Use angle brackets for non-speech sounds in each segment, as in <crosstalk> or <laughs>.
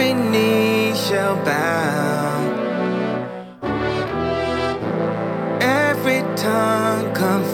Every knee shall bow. Every tongue confess.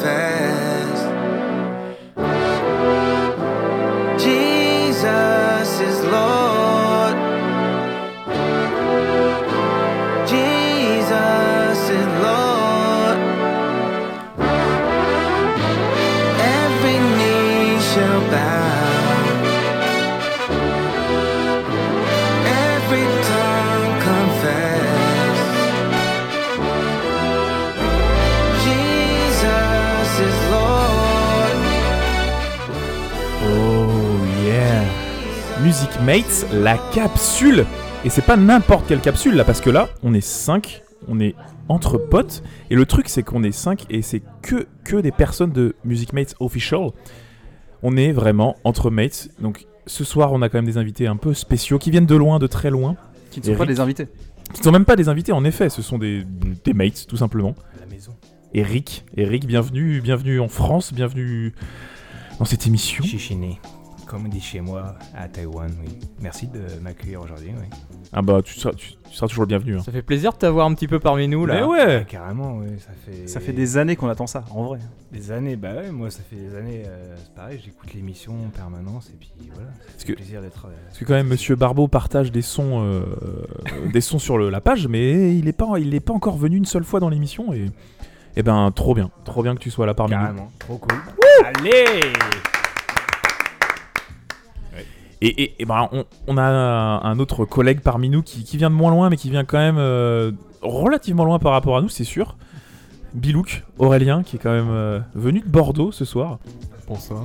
Music Mates, la capsule Et c'est pas n'importe quelle capsule là, parce que là, on est 5, on est entre potes, et le truc c'est qu'on est 5 et c'est que, que des personnes de Music Mates Official. On est vraiment entre mates, donc ce soir on a quand même des invités un peu spéciaux qui viennent de loin, de très loin. Qui ne sont pas Eric. des invités. Ce ne sont même pas des invités en effet, ce sont des, des mates tout simplement. La maison. Eric, Eric, bienvenue, bienvenue en France, bienvenue dans cette émission. Chichiné. Comme on dit chez moi, à Taïwan, oui. Merci de m'accueillir aujourd'hui, oui. Ah bah tu seras, tu, tu seras toujours le bienvenu. hein. Ça fait plaisir de t'avoir un petit peu parmi nous là. Mais ouais Carrément, oui, ça fait... Ça fait des années qu'on attend ça, en vrai. Des années, bah ouais, moi ça fait des années, euh, c'est pareil, j'écoute l'émission en permanence et puis voilà. C'est que- un plaisir d'être... euh, Parce que quand même Monsieur Barbeau partage des sons, euh, euh, des sons sur le- la page, mais il n'est pas, il est pas encore venu une seule fois dans l'émission et, et ben trop bien, trop bien que tu sois là parmi nous. Carrément, trop cool. Allez Et, et- et ben on, on a un autre collègue parmi nous qui, qui vient de moins loin, mais qui vient quand même euh, relativement loin par rapport à nous, c'est sûr. Bilouk, Aurélien, qui est quand même euh, venu de Bordeaux ce soir. Bonsoir.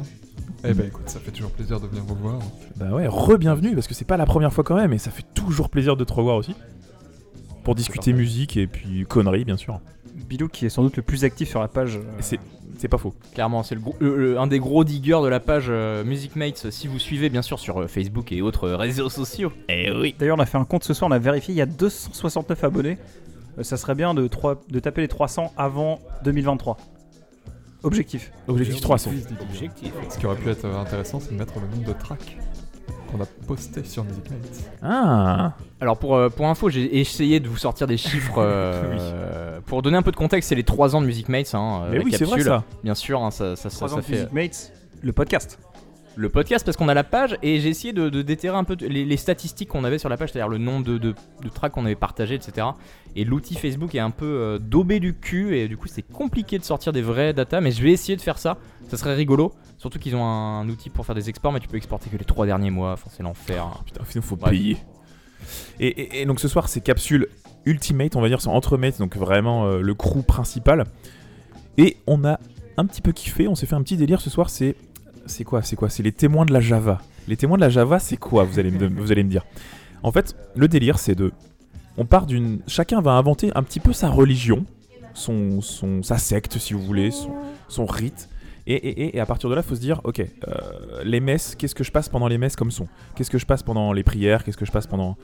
Eh ben écoute, ça fait toujours plaisir de venir vous voir. Bah ouais, re-bienvenue, parce que c'est pas la première fois quand même, et ça fait toujours plaisir de te revoir aussi. Pour discuter musique et puis conneries, bien sûr. Bilou qui est sans doute le plus actif sur la page. euh, c'est, c'est pas faux. Clairement, c'est le gros- le- le- un des gros diggers de la page euh, Music Mates. Si vous suivez bien sûr sur euh, Facebook et autres euh, réseaux sociaux. Eh oui. D'ailleurs, on a fait un compte ce soir, on a vérifié, il y a 269 abonnés. Euh, ça serait bien de, trois- de taper les 300 avant 2023. Objectif. Objectif 300. Objectif. Ce qui aurait pu être euh, intéressant, c'est de mettre le nombre de tracks qu'on a posté sur Music Mates. Ah Alors pour, euh, pour info, j'ai essayé de vous sortir des chiffres. <laughs> euh, Pour donner un peu de contexte, c'est les 3 ans de Music Mates. Hein, euh, Mais la oui, c'est vrai capsule. ça. Bien sûr, hein, ça, ça, ça, 3 ça ans de fait Music Mates, le podcast. Le podcast parce qu'on a la page et j'ai essayé de, de déterrer un peu les, les statistiques qu'on avait sur la page, c'est-à-dire le nombre de, de, de tracks qu'on avait partagés, etc. Et l'outil Facebook est un peu euh, daubé du cul et du coup c'est compliqué de sortir des vraies datas, mais je vais essayer de faire ça. Ça serait rigolo. Surtout qu'ils ont un, outil pour faire des exports, mais tu peux exporter que les 3 derniers mois. Enfin, c'est l'enfer. Putain, il faut Bref. payer. Et, et- et donc ce soir, c'est capsule Ultimate, on va dire, c'est entre mates, donc vraiment euh, le crew principal. Et on a un petit peu kiffé, on s'est fait un petit délire ce soir, c'est. C'est quoi C'est quoi C'est les témoins de la Java. Les témoins de la Java, c'est quoi vous allez, me, <laughs> vous allez me dire. En fait, le délire, c'est de. On part d'une. Chacun va inventer un petit peu sa religion, son, son, sa secte, si vous voulez, son, son rite. Et, et- et- à partir de là, il faut se dire, ok, euh, les messes, qu'est-ce que je passe pendant les messes comme son? Qu'est-ce que je passe pendant les prières? Qu'est-ce que je passe pendant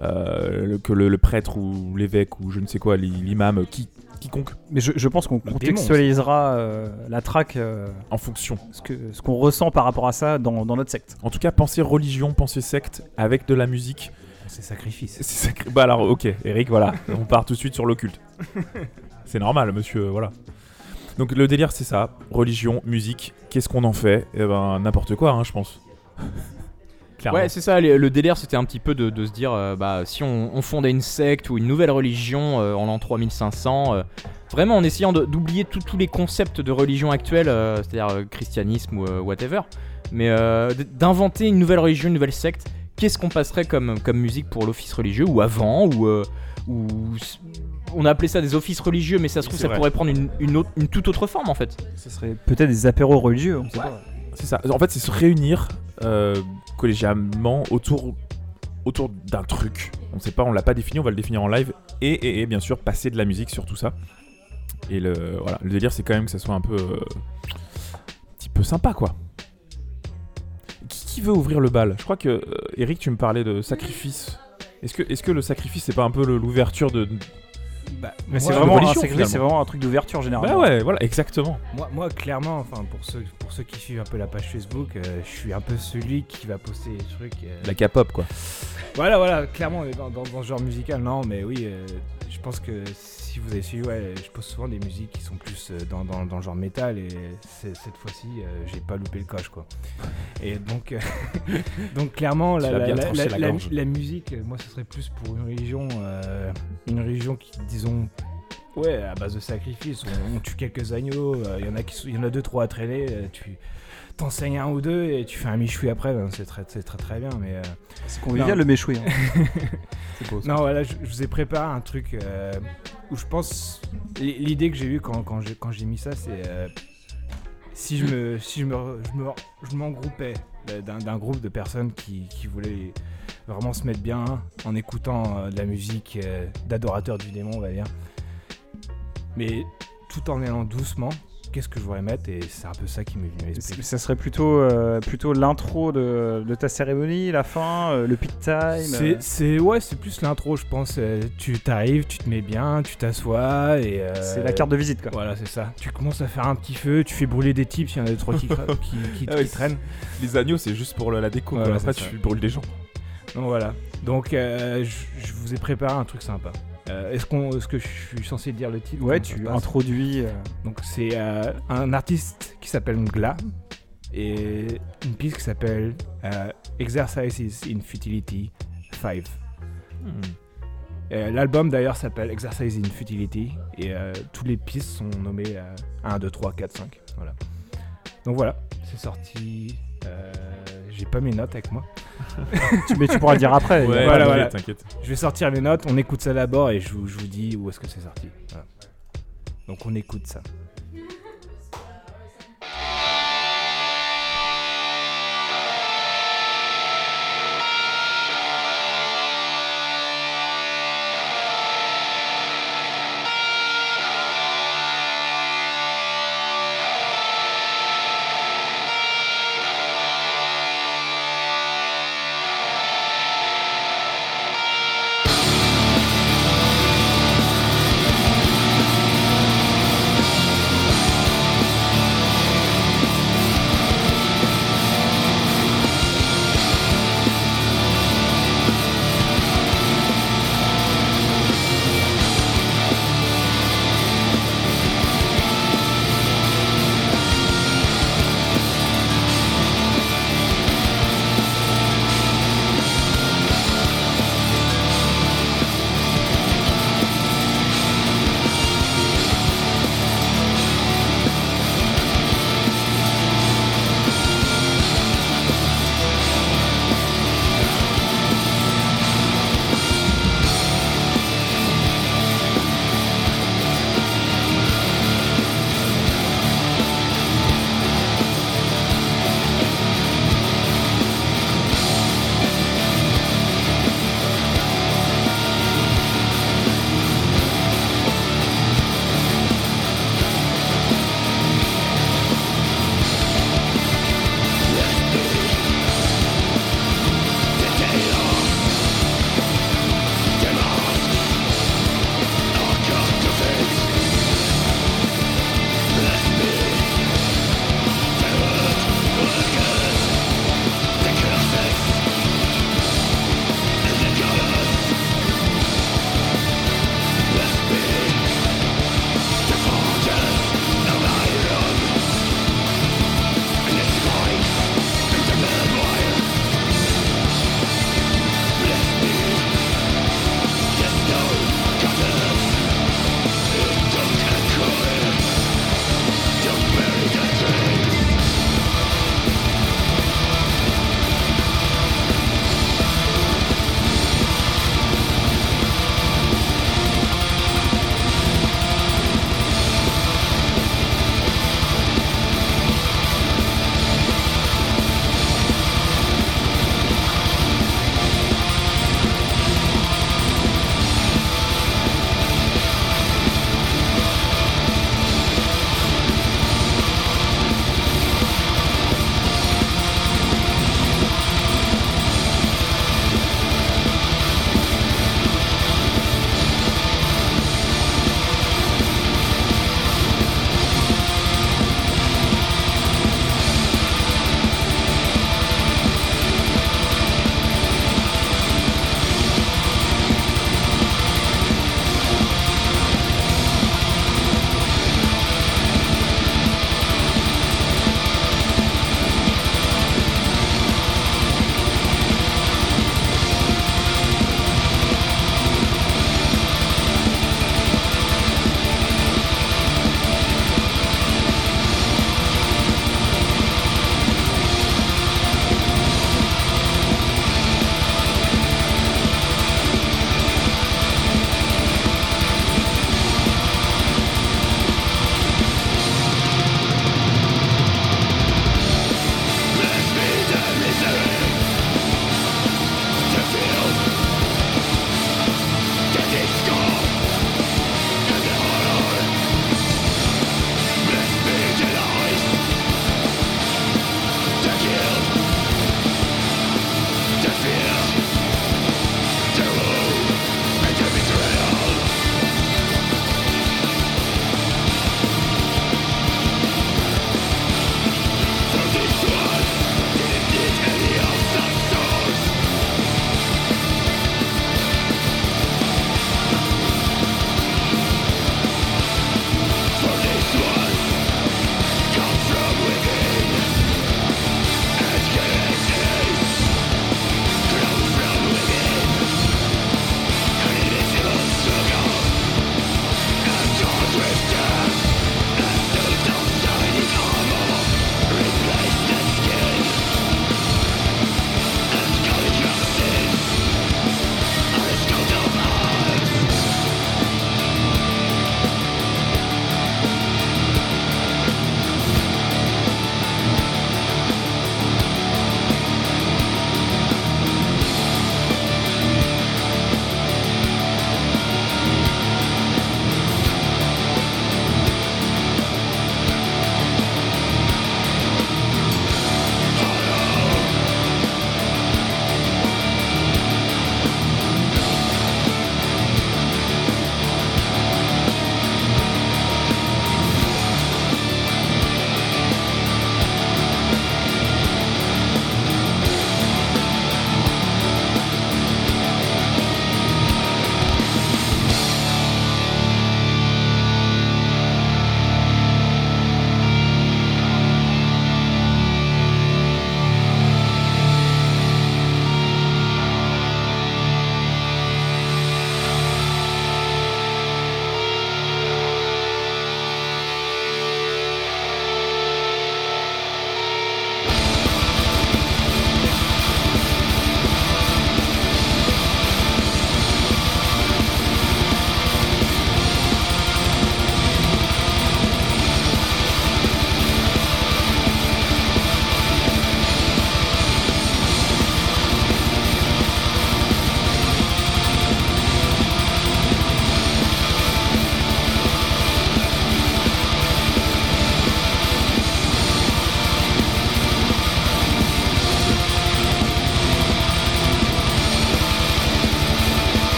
euh, le- que le, le prêtre ou l'évêque ou je ne sais quoi, l'i- l'imam, qui, quiconque, Mais je, je pense qu'on Le contextualisera euh, la track, euh, en fonction. ce que- ce qu'on ressent par rapport à ça dans, dans notre secte. En tout cas, pensez religion, pensez secte avec de la musique. C'est sacrifice. C'est. Bah alors, ok, Eric, voilà, <laughs> on part tout de suite sur l'occulte. <laughs> C'est normal, monsieur, voilà. Donc le délire, c'est ça religion, musique. Qu'est-ce qu'on en fait? Eh ben, n'importe quoi, hein, je pense. Clairement. Ouais, c'est ça. Le, le délire, c'était un petit peu de, de se dire, euh, bah, si on, on fondait une secte ou une nouvelle religion euh, en l'an 3500, euh, vraiment en essayant d'oublier tous les concepts de religion actuelle, euh, c'est-à-dire euh, christianisme ou euh, whatever, mais euh, d'inventer une nouvelle religion, une nouvelle secte. Qu'est-ce qu'on passerait comme, comme musique pour l'office religieux ou avant ou, euh, ou on a appelé ça des offices religieux, mais ça se trouve ça vrai. pourrait prendre une, une autre, une toute autre forme en fait. Ce serait peut-être des apéros religieux, on sait pas. C'est ça. En fait, c'est se réunir euh, collégialement autour, autour d'un truc. On sait pas, on l'a pas défini, on va le définir en live. Et, et- bien sûr, passer de la musique sur tout ça. Et le, voilà, le délire, c'est quand même que ça soit un peu. euh, un petit peu sympa, quoi. Qui, veut ouvrir le bal? Je crois que, euh, Eric, tu me parlais de sacrifice. Est-ce que, est que le sacrifice, c'est pas un peu l'ouverture de. Bah, Mais c'est vraiment, vraiment un truc d'ouverture généralement. Bah ouais, voilà, exactement. Moi, moi, clairement, enfin, pour ceux, pour ceux qui suivent un peu la page Facebook, euh, je suis un peu celui qui va poster des trucs. euh, La K-pop, quoi. Voilà, voilà, clairement, on est dans, dans- dans ce genre musical. Non, mais oui, euh, pense que si vous avez suivi, ouais, je pose souvent des musiques qui sont plus euh, dans, dans- dans le genre métal et cette fois-ci, euh, j'ai pas loupé le coche, quoi. Et donc, euh, <laughs> donc clairement, la, la- la- musique, moi, ce serait plus pour une religion, euh, une religion qui, disons, ouais, à base de sacrifice. On, on tue quelques agneaux, il y en a qui, il y en a deux, trois à traîner, tu t'enseignes un ou deux et tu fais un michoui après, ben, c'est très, très, très bien, mais. euh, C'est convivial Non. le méchoui. hein. <laughs> Beau non, voilà, je, je vous ai préparé un truc euh, où je pense. L'idée que j'ai eue quand, quand j'ai quand j'ai mis ça, c'est. euh, si je me si je me je me- je m'engroupais d'un groupe de personnes qui, qui voulaient vraiment se mettre bien en écoutant de la musique d'adorateurs du démon, on va dire. Mais tout en allant doucement, qu'est-ce que je voudrais mettre Et c'est un peu ça qui m'est venu à l'esprit. Ça serait plutôt, euh, plutôt l'intro de, de ta cérémonie, la fin, euh, le peak time. C'est, euh. c'est- ouais, c'est plus l'intro, je pense. Tu t'arrives, tu te mets bien, tu t'assois et. euh, C'est la carte de visite quoi. Voilà, c'est ça. Tu commences à faire un petit feu, tu fais brûler des types s'il y en a deux trois qui, cra- qui, qui- <laughs> Ah ouais, qui traînent. Les agneaux, c'est juste pour la déco. Voilà. Après, tu brûles des gens. Donc voilà. Donc euh, je vous ai préparé un truc sympa. Euh, est-ce, qu'on, est-ce que je suis censé dire le titre Ouais, tu introduis. euh, Donc c'est euh, un artiste qui s'appelle Ngla et une piste qui s'appelle euh, Exercises in Futility 5. Euh, L'album d'ailleurs s'appelle Exercise in Futility et euh, toutes les pistes sont nommées euh, 1, 2, 3, 4, 5. Voilà. Donc voilà, c'est sorti. J'ai pas mes notes avec moi. <laughs> tu- mais tu pourras le dire après. Ouais, voilà, t'inquiète, voilà. t'inquiète. Je vais sortir mes notes, on écoute ça d'abord et je vous, je vous dis où est-ce que c'est sorti. Voilà. Donc on écoute ça.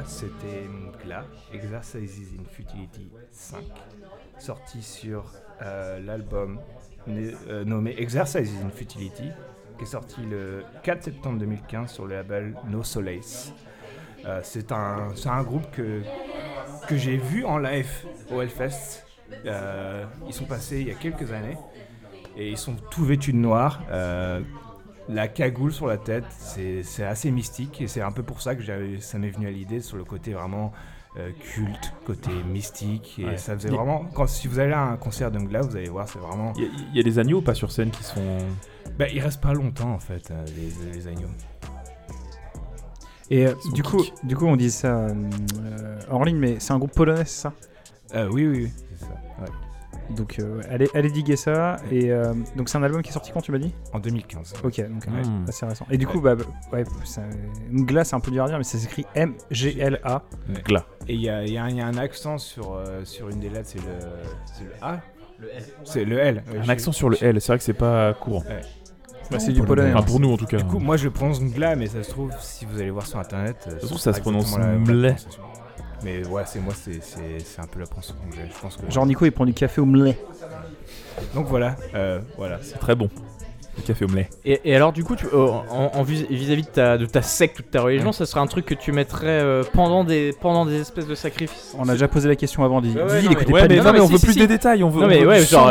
Voilà, c'était Gla, Exercises in Futility 5, sorti sur euh, l'album euh, nommé Exercises in Futility, qui est sorti le 4 septembre 2015 sur le label No Solace. Euh, c'est un, un groupe que, que j'ai vu en live au Hellfest. Ils sont passés il y a quelques années et ils sont tout vêtus de noir. La cagoule sur la tête, c'est assez mystique et c'est un peu pour ça que ça m'est venu à l'idée sur le côté vraiment euh, culte, côté mystique. Et Ouais. ça faisait vraiment. Quand, si vous allez à un concert d'Ungla, vous allez voir, c'est vraiment. Il y, a- il y a des agneaux ou pas sur scène qui sont. Bah, il reste pas longtemps en fait, euh, les, les agneaux. Et euh, du coup, du coup, on dit ça hors ligne, mais c'est un groupe polonais, c'est ça? Euh, oui, oui, oui, c'est ça. ouais. Donc, euh, allez, allez diguer ça. Et euh, donc, c'est un album qui est sorti quand tu m'as dit? En 2015. Ok, donc ouais, Hmm. assez récent. Et du coup, bah, bah, ouais, ça- Mgla, c'est un peu dur à dire, mais ça s'écrit M-G-L-A. Gla. Et il y a, il y a un- il y a un accent sur, euh, sur une des lettres, c'est le, c'est le A? C'est le L. ouais, Un accent sur le L, c'est vrai que c'est pas courant. Bah, c'est du polonais. Enfin, hein. pour nous en tout cas. Du coup, moi je le prononce Ngla, mais ça se trouve, si vous allez voir sur internet. euh, se trouve, ça se prononce exactement Mais ouais, c'est moi, c'est- c'est c'est un peu la pense que. Genre, Nico, il prend du café au mlé. Donc voilà, euh, voilà. C'est très bon. Le café au lait. Et, et alors du coup, tu- euh, en, en vis- vis-à-vis de ta, de ta secte ou de ta religion, ça serait un truc que tu mettrais euh, pendant, des, pendant des espèces de sacrifices? On a déjà posé la question avant, Didi. Ouais, ouais, Didi, non, il écoutait mais- pas mais non, mais on si, veut si, plus si. des détails, on veut. Non on mais veut ouais, genre,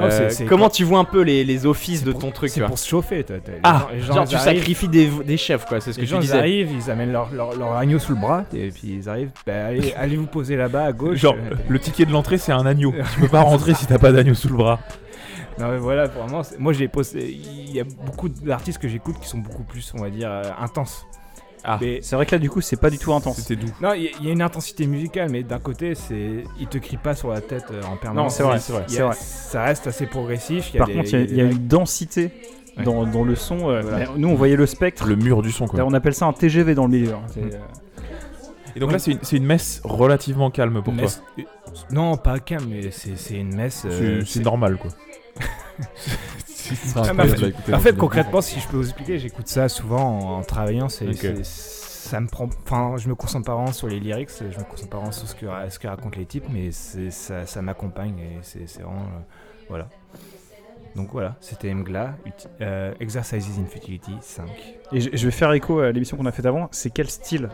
euh, comment tu vois un peu les, les offices de pour- ton truc, C'est pour se chauffer. les Ah, gens- les gens, Genre tu arrivent- sacrifies des, des chefs quoi, c'est ce que Les tu gens ils arrivent, ils amènent leur, leur, leur agneau sous le bras, et puis ils arrivent, bah, allez, <laughs> allez vous poser là-bas à gauche. Genre, Euh, le ticket de l'entrée, c'est un agneau. tu peux pas rentrer si t'as pas d'agneau sous le bras. Non mais voilà, vraiment, moi j'ai posté, il y a beaucoup d'artistes que j'écoute qui sont beaucoup plus, on va dire, euh, intenses. Ah. Mais C'est vrai que là, du coup, c'est pas du tout intense. C'était doux. non, il y, a- il y a une intensité musicale, mais d'un côté, c'est, ils te crient pas sur la tête euh, en permanence. Non, c'est vrai, Il c'est vrai, il a-. Ça reste assez progressif. il y a Par des- contre, il y a, il y a des une densité Ouais. dans, dans le son. euh, Voilà. Nous, on voyait le spectre. Le mur du son, quoi. Là, on appelle ça un TGV dans le milieu. hein. Mm. euh, Et donc là, c'est une, c'est une messe relativement calme pour toi. messe- Non, pas calme, mais c'est, c'est une messe. euh, C'est normal, quoi. Ah, en fait, concrètement, si je peux vous expliquer, j'écoute ça souvent en, en travaillant. C'est, Ok. c'est- ça me prend. Enfin, je me concentre pas vraiment sur les lyrics, je me concentre pas vraiment sur ce que, ce que racontent les types, mais c'est, ça, ça m'accompagne et c'est, c'est vraiment. euh, voilà. Donc voilà, c'était Mgla, uti- euh, Exercises in Futility 5. Et je, je vais faire écho à l'émission qu'on a faite avant. C'est quel style?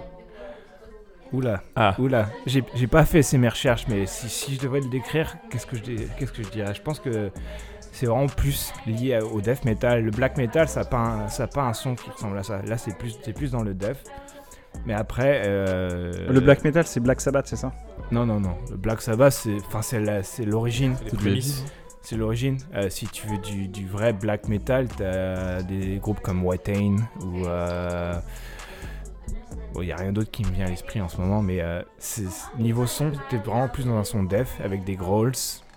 Oula, Ah. oula, j'ai, j'ai pas fait ces mes recherches, mais si, si je devais le décrire, qu'est-ce que je, dis- qu'est-ce que je dirais? Je pense que c'est vraiment plus lié au death metal. Le black metal, ça n'a pas, un- ça a pas un son qui ressemble à ça. Là, c'est plus, c'est plus dans le death. Mais après. euh, Le black metal, c'est Black Sabbath, c'est ça? Non, non, non. Le Black Sabbath, c'est, enfin, c'est, la- c'est l'origine. C'est l'origine. Euh, si tu veux du, du vrai black metal, t'as des groupes comme White Ain ou. euh, Bon, il n'y a rien d'autre qui me vient à l'esprit en ce moment, mais euh, niveau son, t'es vraiment plus dans un son def avec des growls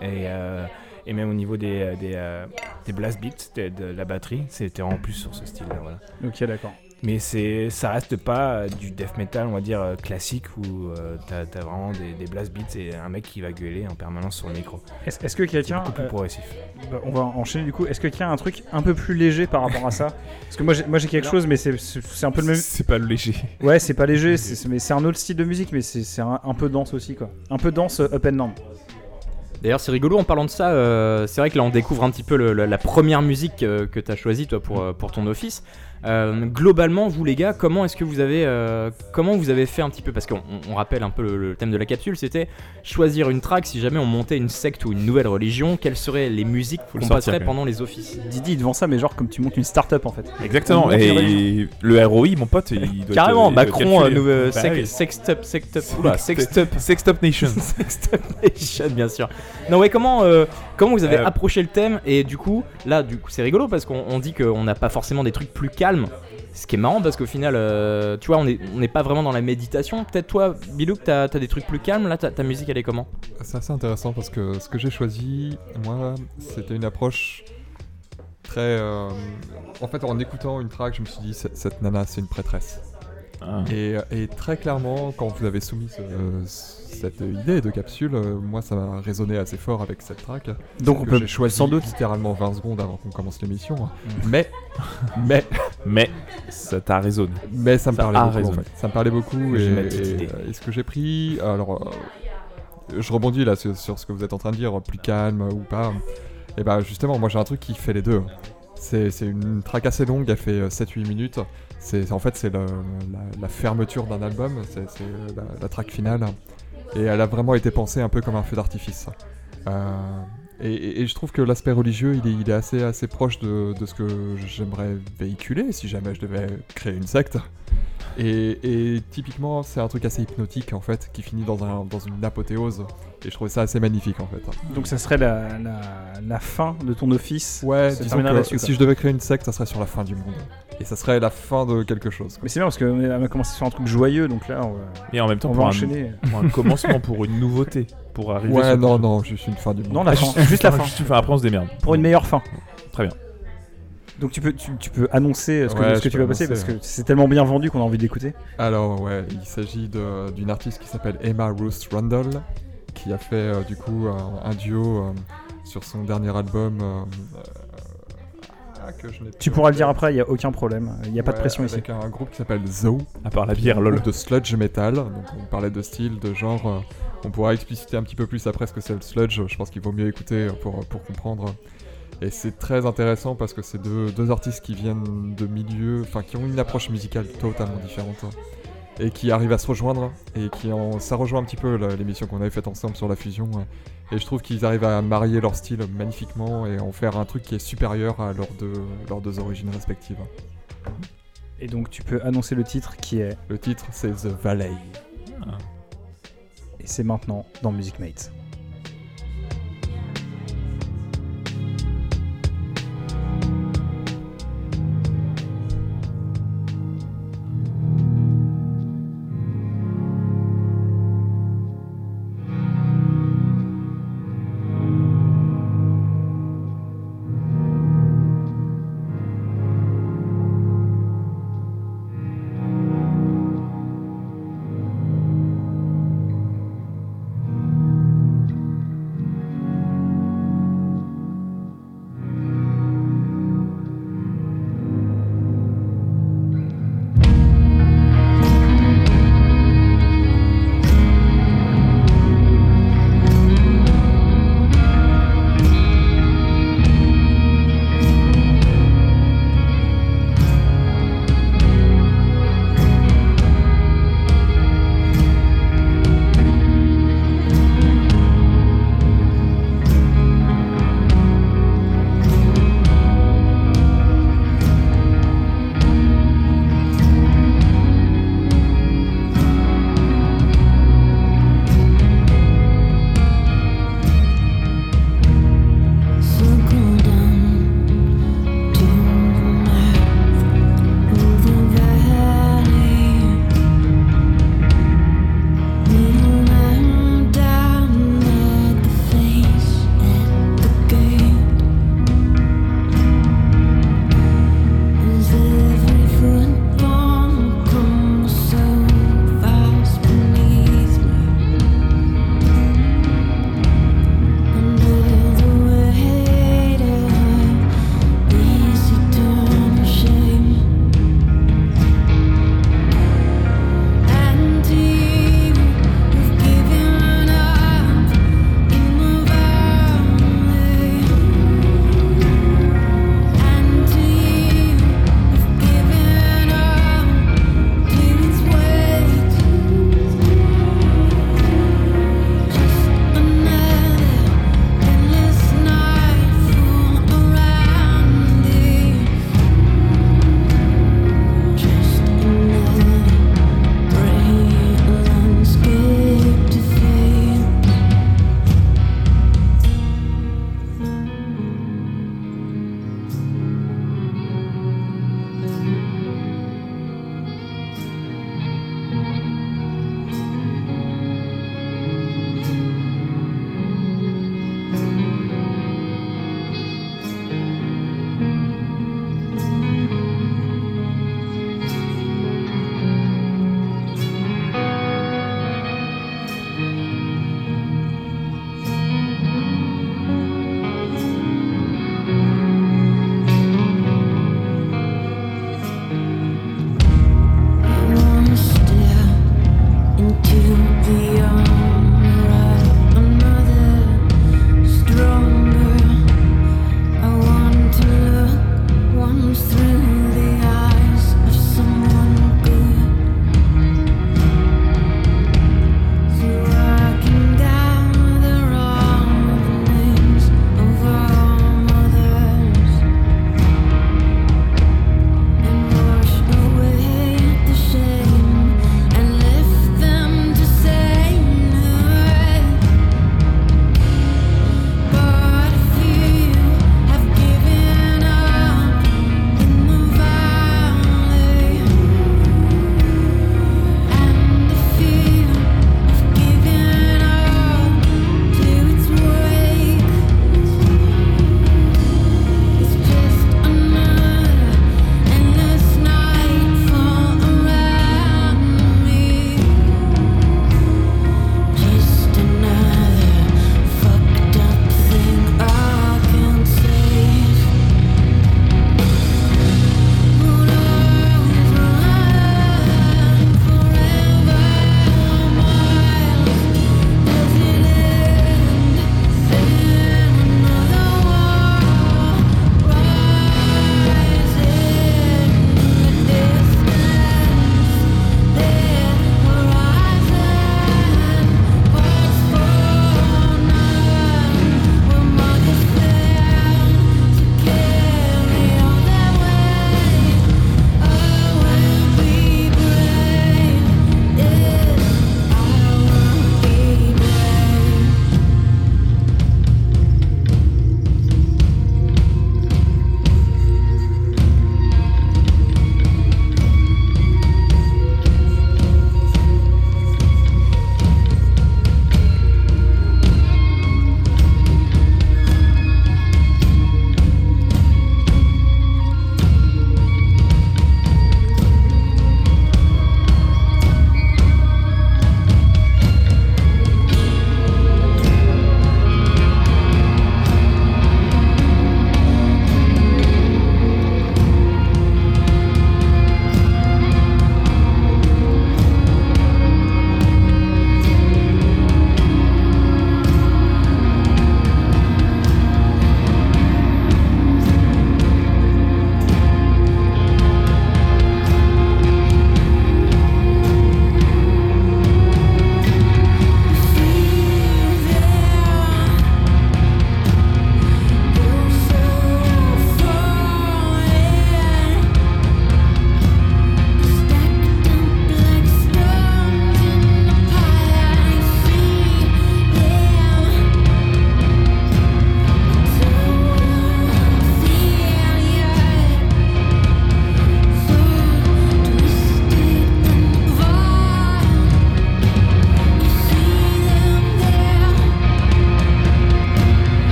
et, euh, même au niveau des, euh, des, euh, des blast beats de, la batterie, c'était vraiment plus sur ce style-là. Voilà. Ok, d'accord. Mais c'est, ça reste pas euh, du death metal, on va dire, euh, classique où euh, t'as, as vraiment des, des blast beats et un mec qui va gueuler en permanence sur le micro. Est-ce est-ce que quelqu'un. beaucoup plus euh, progressif. bah, on va enchaîner du coup. Est-ce que quelqu'un a un truc un peu plus léger par rapport à ça? Parce que moi j'ai, moi, j'ai quelque Non. chose, mais c'est, un peu le même. C'est pas le léger. Ouais, c'est pas léger, <laughs> c'est, mais c'est un autre style de musique, mais c'est, un, un peu dense aussi, quoi. Un peu dense up and down. D'ailleurs, c'est rigolo en parlant de ça. euh, c'est vrai que là, on découvre un petit peu le- le- la première musique que tu as choisie, toi, pour, pour ton office. Euh, globalement, vous les gars, comment est-ce que vous avez, euh, comment vous avez fait un petit peu? Parce qu'on on- on rappelle un peu le, le thème de la capsule, c'était choisir une track si jamais on montait une secte ou une nouvelle religion. Quelles seraient les musiques qu'on passerait même. pendant les offices? Didi devant ça, mais genre comme tu montes une start-up en fait. Exactement. Et le ROI, mon pote, il <laughs> doit Carrément, être- Macron, euh, nouveau- Bah sec- oui. sextup, sextup, oula, sextup. Sextop <laughs> Nation. <laughs> Sextup Nation, bien sûr. Non, ouais, comment, euh, comment vous avez Euh, approché le thème? Et du coup, là, du coup, c'est rigolo parce qu'on on dit qu'on n'a pas forcément des trucs plus calmes. Ce qui est marrant parce qu'au final, euh, tu vois, on n'est pas vraiment dans la méditation. Peut-être toi, Bilou, que t'as as des trucs plus calmes. Là, ta, musique, elle est comment? C'est assez intéressant parce que ce que j'ai choisi, moi, c'était une approche très. euh, En fait, en écoutant une track, je me suis dit, cette nana, c'est une prêtresse. Ah. Et, et très clairement, quand vous avez soumis ce- cette idée de capsule, euh, moi, ça m'a résonné assez fort avec cette track. Donc on peut j'ai choisi sans doute. littéralement 20 secondes avant qu'on commence l'émission. Mais, mais, <laughs> Mais ça t'a résonné. Mais ça me Ça parlait a beaucoup. raison. en fait. Ça me parlait beaucoup. Et, ce que j'ai pris, alors, euh, je rebondis là sur, sur ce que vous êtes en train de dire, plus calme ou pas. Et bah justement, moi j'ai un truc qui fait les deux. C'est une track assez longue, elle fait euh, 7-8 minutes. C'est en fait c'est la, fermeture d'un album, c'est la, track finale. Et elle a vraiment été pensée un peu comme un feu d'artifice. Et, et- et je trouve que l'aspect religieux, il est, il est assez, assez proche de, de ce que j'aimerais véhiculer si jamais je devais créer une secte. Et, et typiquement, c'est un truc assez hypnotique en fait, qui finit dans, un, dans une apothéose. Et je trouvais ça assez magnifique en fait. Donc ça serait la, la, la fin de ton office. Ouais, disons que si je devais créer une secte, ça serait sur la fin du monde. Et ça serait la fin de quelque chose. quoi. Mais c'est bien parce qu'on a commencé sur un truc joyeux, donc là on va, Et en même temps, on pour va un, enchaîner. pour un commencement, pour une nouveauté, <laughs> pour arriver Ouais, sur- non, non, juste une fin du monde. Non, la Ah, fin, juste la fin. Juste, enfin, après, on se démerde. Pour une meilleure fin. Très bien. Donc tu peux, tu, tu peux annoncer ce que, Ouais, ce que tu vas passer parce que c'est tellement bien vendu qu'on a envie d'écouter. Alors ouais, il s'agit de- d'une artiste qui s'appelle Emma Ruth Rundle, qui a fait euh, du coup un, un duo euh, sur son dernier album. euh, euh, ah, que je n'ai Tu pourras le dire après, il n'y a aucun problème. Il n'y a pas de pression ici. Avec un groupe qui s'appelle Zoe, À part la bière, lol. de sludge metal. Donc on parlait de style, de genre. On pourra expliciter un petit peu plus après ce que c'est le sludge. Je pense qu'il vaut mieux écouter pour, pour comprendre. Et c'est très intéressant parce que c'est deux, deux artistes qui viennent de milieux, enfin qui ont une approche musicale totalement différente et qui arrivent à se rejoindre et qui en, ça rejoint un petit peu l'émission qu'on avait faite ensemble sur la fusion. Et je trouve qu'ils arrivent à marier leur style magnifiquement et en faire un truc qui est supérieur à leurs deux, leurs deux origines respectives. Et donc tu peux annoncer le titre qui est? Le titre c'est The Valley. Et c'est maintenant dans Music Mate.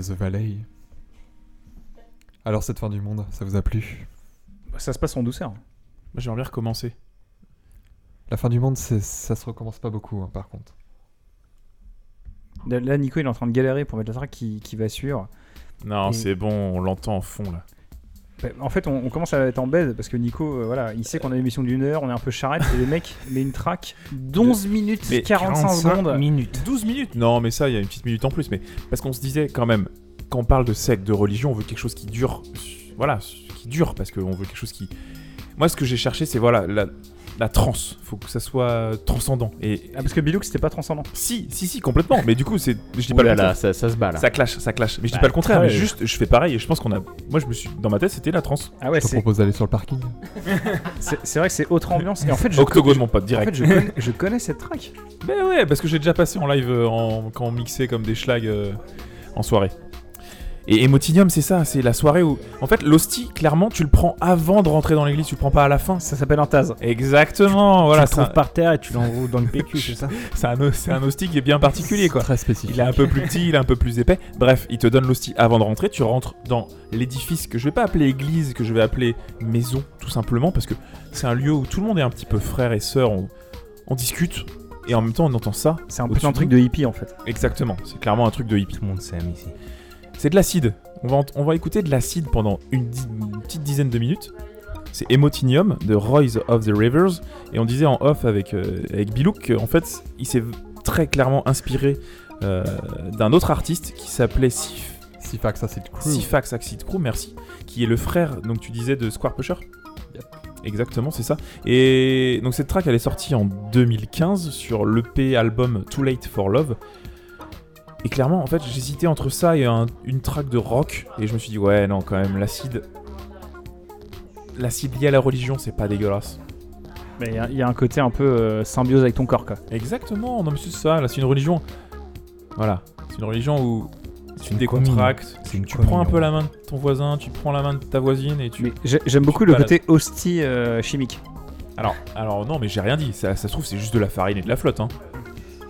C'était The Valley. Alors cette fin du monde, ça vous a plu? Ça se passe en douceur. Moi, J'aimerais bien recommencer. La fin du monde, c'est- ça se recommence pas beaucoup, hein, par contre. Là, Nico, il est en train de galérer pour mettre la track qui, qui va suivre. Non, Et- c'est bon, on l'entend en fond là. Bah, En fait, on, on commence à être en baise parce que Nico, euh, voilà, il sait qu'on a une émission d'une heure, on est un peu charrette et le mec <laughs> met une track d'11 minutes Mais 45 secondes. minutes. 12 minutes Non, mais ça, il y a une petite minute en plus. Mais parce qu'on se disait quand même, quand on parle de secte, de religion, on veut quelque chose qui dure. Voilà, qui dure parce qu'on veut quelque chose qui. Moi, ce que j'ai cherché, c'est voilà, la, la transe. Faut que ça soit transcendant. Et Ah, parce que Bilouk, c'était pas transcendant. si, si, si, complètement. Mais du coup, c'est. Je dis Ouh pas le là contraire. là, ça, ça se bat là. Ça clash, ça clash. Mais je dis Bah, pas le contraire, mais ouais. juste, je fais pareil. Et je pense qu'on a. Moi, je me suis. Dans ma tête, c'était la transe. Ah ouais, Je te c'est propose d'aller sur le parking. <laughs> c'est- c'est vrai que c'est autre ambiance. Et en fait, je, Octogone, mon pote, en direct. fait, je, connais, je connais cette track. Ben ouais, parce que j'ai déjà passé en live euh, en, quand on mixait comme des schlags euh, en soirée. Et Emotinium, c'est ça, c'est la soirée où. En fait, l'hostie, clairement, tu le prends avant de rentrer dans l'église, tu le prends pas à la fin. Ça s'appelle un Taz. Exactement, voilà, tu le un, trouves par terre et tu l'enroules dans le PQ, c'est ça <laughs> c'est un, c'est un hostie qui est bien particulier, quoi. Très spécifique. Il est un peu plus petit, il est un peu plus épais. Bref, il te donne l'hostie avant de rentrer. Tu rentres dans l'édifice que je vais pas appeler église, que je vais appeler maison, tout simplement, parce que c'est un lieu où tout le monde est un petit peu frère et sœur. On, on discute et en même temps on entend ça. C'est un peu un truc de hippie en fait. Exactement, c'est clairement un truc de hippie. Tout le monde s'aime ici. C'est de l'acide. On va, on va écouter de l'acide pendant une, petite dizaine de minutes. C'est Emotinium de Royce of the Rivers. Et on disait en off avec, euh, avec Bilouk qu'en fait, il s'est très clairement inspiré euh, d'un autre artiste qui s'appelait Sif, Sifax Acid Crew. Sifax Acid Crew, merci, qui est le frère, donc tu disais, de Square Pusher Yep. Exactement, c'est ça. Et donc cette track, elle est sortie en 2015 sur l'EP album Too Late for Love. Et clairement, en fait, j'hésitais entre ça et un- une track de rock. Et je me suis dit, ouais, non, quand même, l'acide. L'acide lié à la religion, c'est pas dégueulasse. Mais il y a- il y, a un côté un peu euh, symbiose avec ton corps quoi. Exactement, non, mais c'est ça, là, c'est une religion. Voilà, c'est une religion où tu une décontractes, une tu prends un peu la main de ton voisin, tu prends la main de ta voisine et tu. J'aime beaucoup le côté hostie euh, chimique. Alors, alors non, mais j'ai rien dit, ça, ça se trouve, c'est juste de la farine et de la flotte, hein.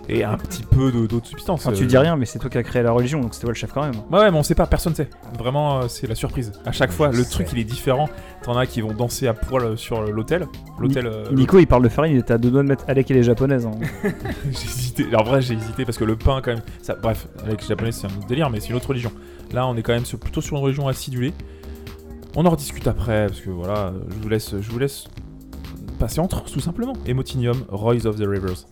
Et un petit peu d'autres substances. Enfin, tu euh, dis rien, mais c'est toi qui as créé la religion, donc c'est toi le chef quand même. Ouais, ouais, mais on sait pas, personne sait. Vraiment, euh, c'est la surprise. À chaque fois, le truc il est différent. T'en as qui vont danser à poil sur l'hôtel. L'hôtel. euh, Nico, il parle de farine, il était à deux doigts de mettre Alec et les japonaises. hein. <laughs> j'ai hésité. En vrai, j'ai hésité parce que le pain, quand même. Ça, bref, avec les japonais, c'est un autre délire, mais c'est une autre religion. Là, on est quand même sur- plutôt sur une religion acidulée. On en rediscute après, parce que voilà, je vous laisse, je vous laisse passer entre, tout simplement. Emotinium, Royce of the Rivers.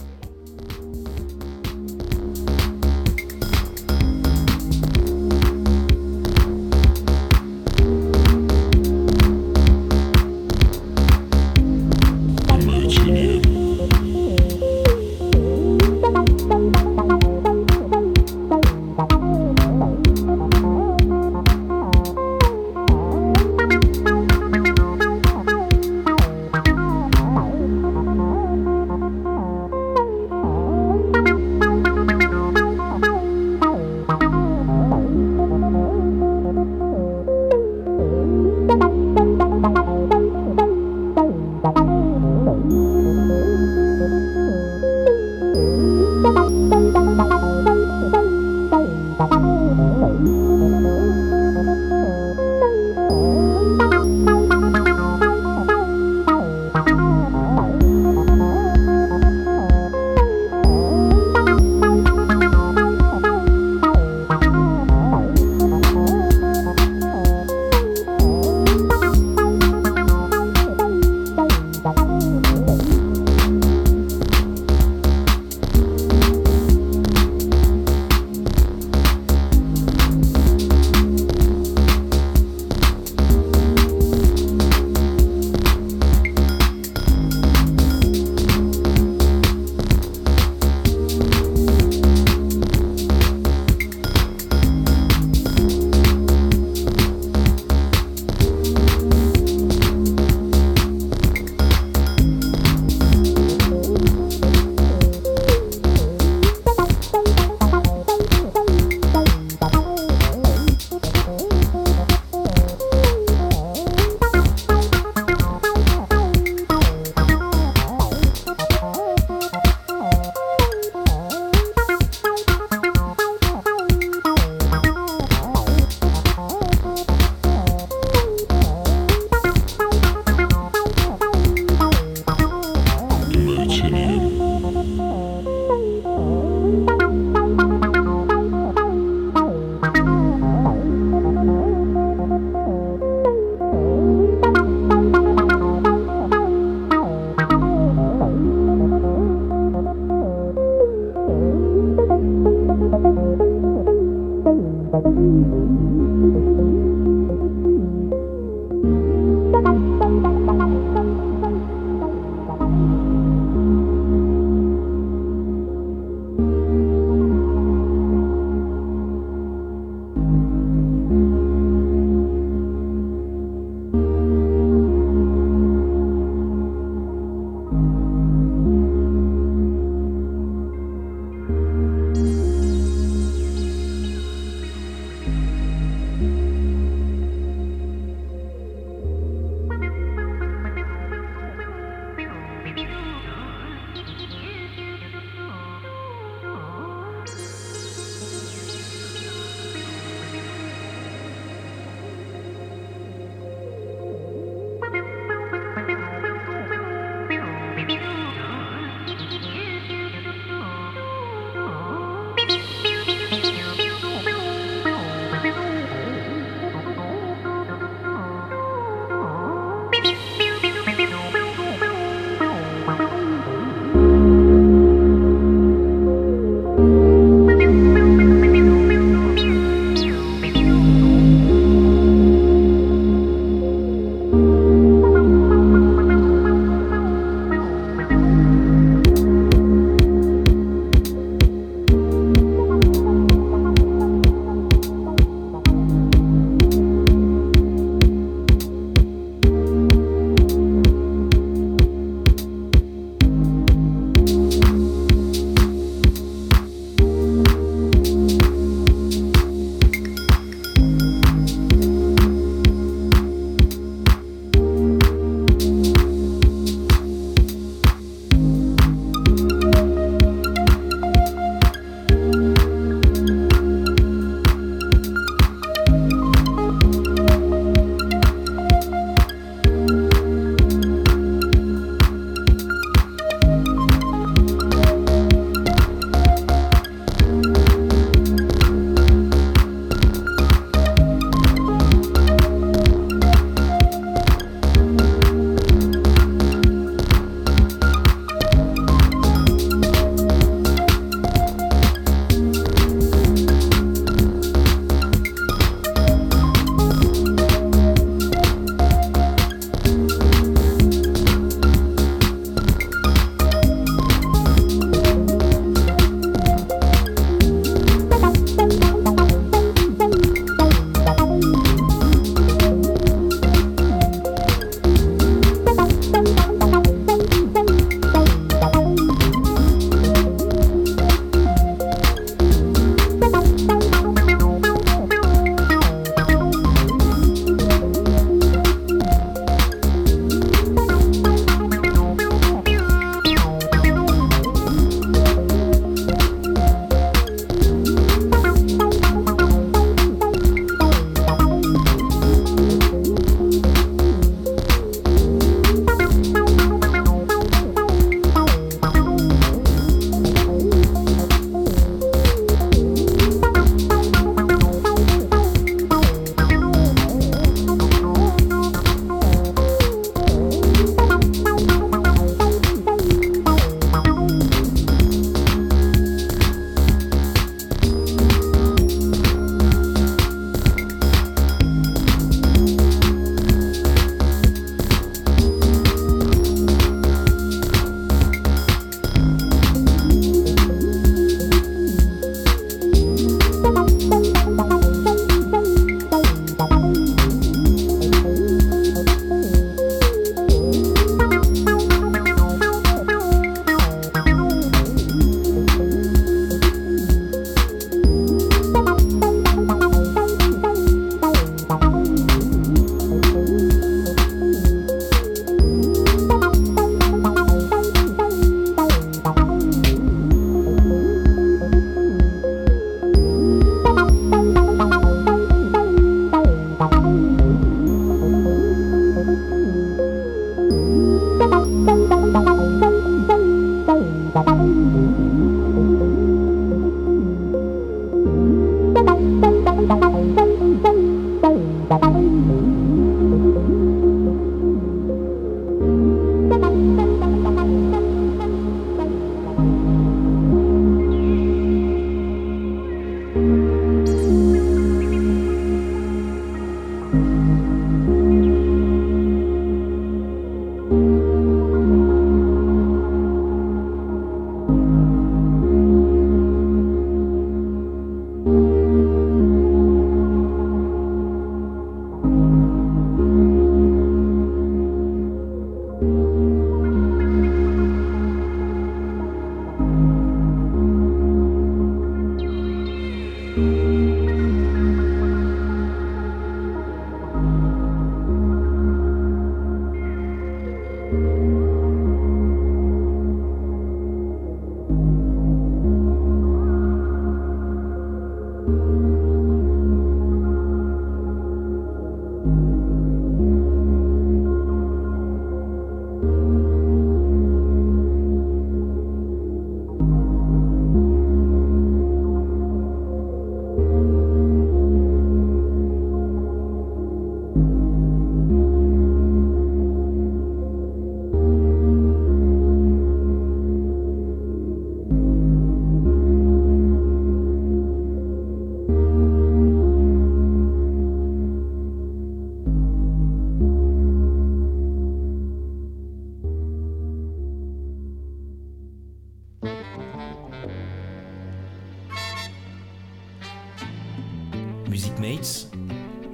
Music Mates,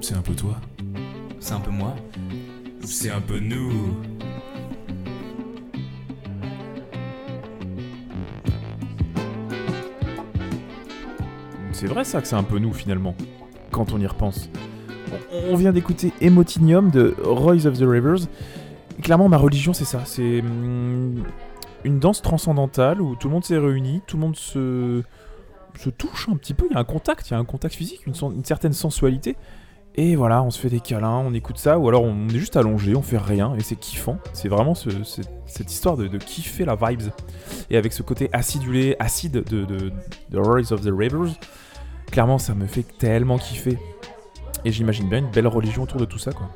C'est un peu toi. c'est un peu moi. C'est un peu nous. C'est vrai ça que c'est un peu nous finalement, quand on y repense. On, vient d'écouter Emotinium de Royce of the Rivers. Clairement, ma religion, c'est ça. C'est hum, une danse transcendantale où tout le monde s'est réuni, tout le monde se, se touche un petit peu. Il y a un contact, il y a un contact physique, une, certaine sensualité. Et voilà, on se fait des câlins, on écoute ça, ou alors on est juste allongé, on fait rien, et c'est kiffant. C'est vraiment ce- ce- cette histoire de, de kiffer la vibes. Et avec ce côté acidulé, acide de, de, de Royce of the Rivers, clairement ça me fait tellement kiffer. Et j'imagine bien une belle religion autour de tout ça, quoi.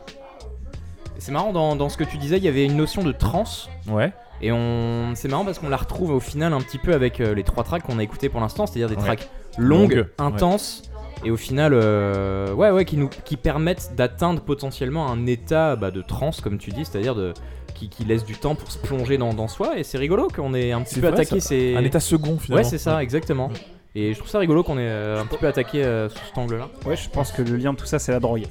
C'est marrant, dans, dans ce que tu disais, il y avait une notion de trance. Ouais. Et on, c'est marrant parce qu'on la retrouve au final un petit peu avec euh, les trois tracks qu'on a écoutés pour l'instant, c'est-à-dire des Ouais. tracks longues, intenses, et au final, euh, ouais, ouais, qui nous, qui permettent d'atteindre potentiellement un état bah, de transe, comme tu dis, c'est-à-dire de qui, qui laisse du temps pour se plonger dans, dans soi. Et c'est rigolo qu'on ait un petit peu vrai, attaqué ces. Un état second finalement. Ouais, c'est ça, exactement. Et je trouve ça rigolo qu'on ait euh, un petit peu attaqué euh, sous cet angle-là. Ouais, je pense que le lien de tout ça, c'est la drogue.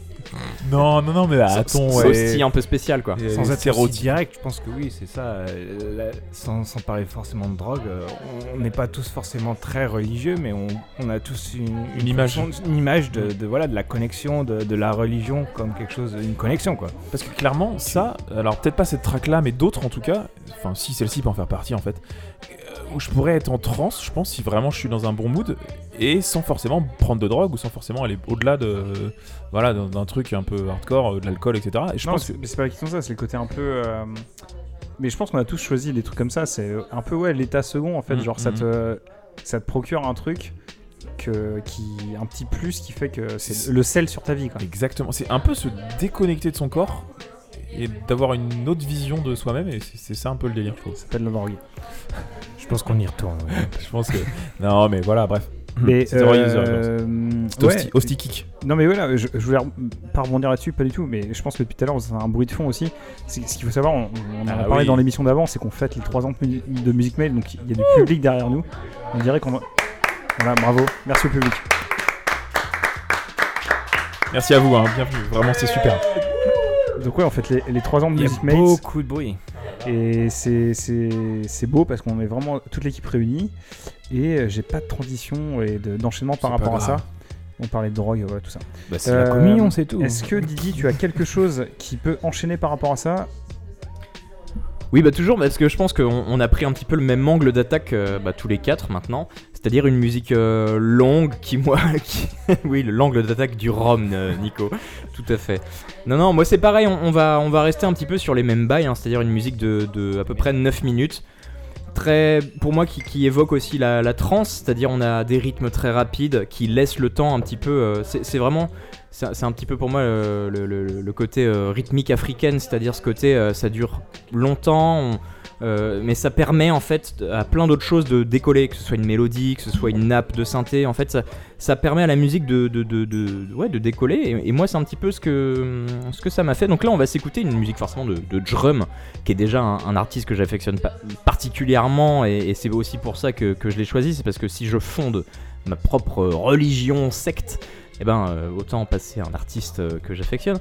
Non, non, non, mais attends, C'est aussi un peu spécial, quoi. Sans être direct, je pense que oui, c'est ça. euh, sans, sans parler forcément de drogue, euh, on n'est pas tous forcément très religieux, mais on, on a tous une, Une image. une image de, de, voilà de la connexion, de, de la religion comme quelque chose, une connexion quoi. Parce que clairement, ça, alors peut-être pas cette track là, mais d'autres en tout cas, enfin si celle-ci peut en faire partie en fait, euh, où je pourrais être en transe, je pense, si vraiment je suis dans un bon mood, et sans forcément prendre de drogue, ou sans forcément aller au-delà de, voilà, d'un truc un peu hardcore, euh, de l'alcool, etc. Et je non, pense que... mais c'est pas la question ça, c'est le côté un peu. euh, Mais je pense qu'on a tous choisi des trucs comme ça. C'est un peu ouais l'état second en fait. Mhm, Genre ça mhm. te ça te procure un truc que qui un petit plus qui fait que C'est- c'est le sel sur ta vie quoi. Exactement, c'est un peu se déconnecter de son corps, et d'avoir une autre vision de soi-même, et c'est ça un peu le délire, je trouve. Ça s'appelle la drogue. Je pense qu'on y retourne. ouais. <laughs> Je pense que... non, mais voilà, bref. Mais <clears throat> euh, C'était ouais, hosti- hostie kick. Non mais voilà, je, je voulais pas rebondir là-dessus, pas du tout, mais je pense que depuis tout à l'heure, c'est un bruit de fond aussi. C'est- Ce qu'il faut savoir, on, on en a Ah parlé oui. dans l'émission d'avant, c'est qu'on fête les 3 ans de, mu- de Music Mail, donc il y a du public derrière nous. On dirait qu'on. Voilà, bravo, merci au public. Merci à vous, hein, bienvenue, vraiment c'est super. Donc ouais, en fait, les, les 3 ans de Il y a Music Mates, beaucoup de bruit. et c'est- c'est c'est beau parce qu'on est vraiment toute l'équipe réunie, et euh, j'ai pas de transition et de- d'enchaînement par rapport à ça. On parlait de drogue, voilà, tout ça. Bah, c'est Euh, la communion, c'est tout. Est-ce que Didi, tu as quelque chose qui peut enchaîner par rapport à ça? Oui, bah toujours, parce que je pense qu'on on a pris un petit peu le même angle d'attaque euh, bah, tous les quatre maintenant, c'est-à-dire une musique euh, longue qui, moi, <laughs> qui... oui, le- l'angle d'attaque du rhum, euh, Nico, tout à fait. Non, non, moi c'est pareil, on, va, on va rester un petit peu sur les mêmes bails, hein, c'est-à-dire une musique de, à peu près 9 minutes. Très, pour moi, qui, évoque aussi la, trance, c'est-à-dire on a des rythmes très rapides qui laissent le temps un petit peu. euh, c'est vraiment, c'est un petit peu pour moi le, côté rythmique africaine, c'est-à-dire ce côté ça dure longtemps, on- euh, mais ça permet en fait à plein d'autres choses de décoller, que ce soit une mélodie, que ce soit une nappe de synthé. En fait, ça, permet à la musique de, décoller. Et, moi, c'est un petit peu ce que, ça m'a fait. Donc là, on va s'écouter une musique forcément de, Drum, qui est déjà un, artiste que j'affectionne pa- particulièrement. Et, c'est aussi pour ça que, que je l'ai choisi. C'est parce que si je fonde ma propre religion, secte, eh ben, euh, autant passer un artiste euh, que j'affectionne.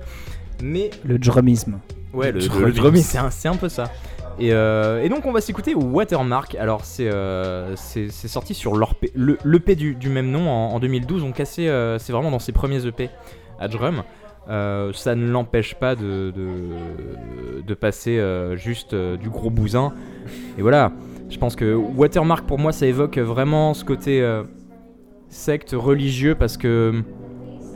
Mais Le drumisme. Ouais, le, Le drumming. c'est un, un peu ça. Et, euh, et donc on va s'écouter Watermark. Alors c'est euh, sorti sur l'EP le, l'EP du, du même nom en, en 2012. Donc assez, euh, c'est vraiment dans ses premiers EP à Drum. Euh, ça ne l'empêche pas de, de, de passer euh, juste du gros bousin. Et voilà, je pense que Watermark pour moi ça évoque vraiment ce côté secte religieux parce que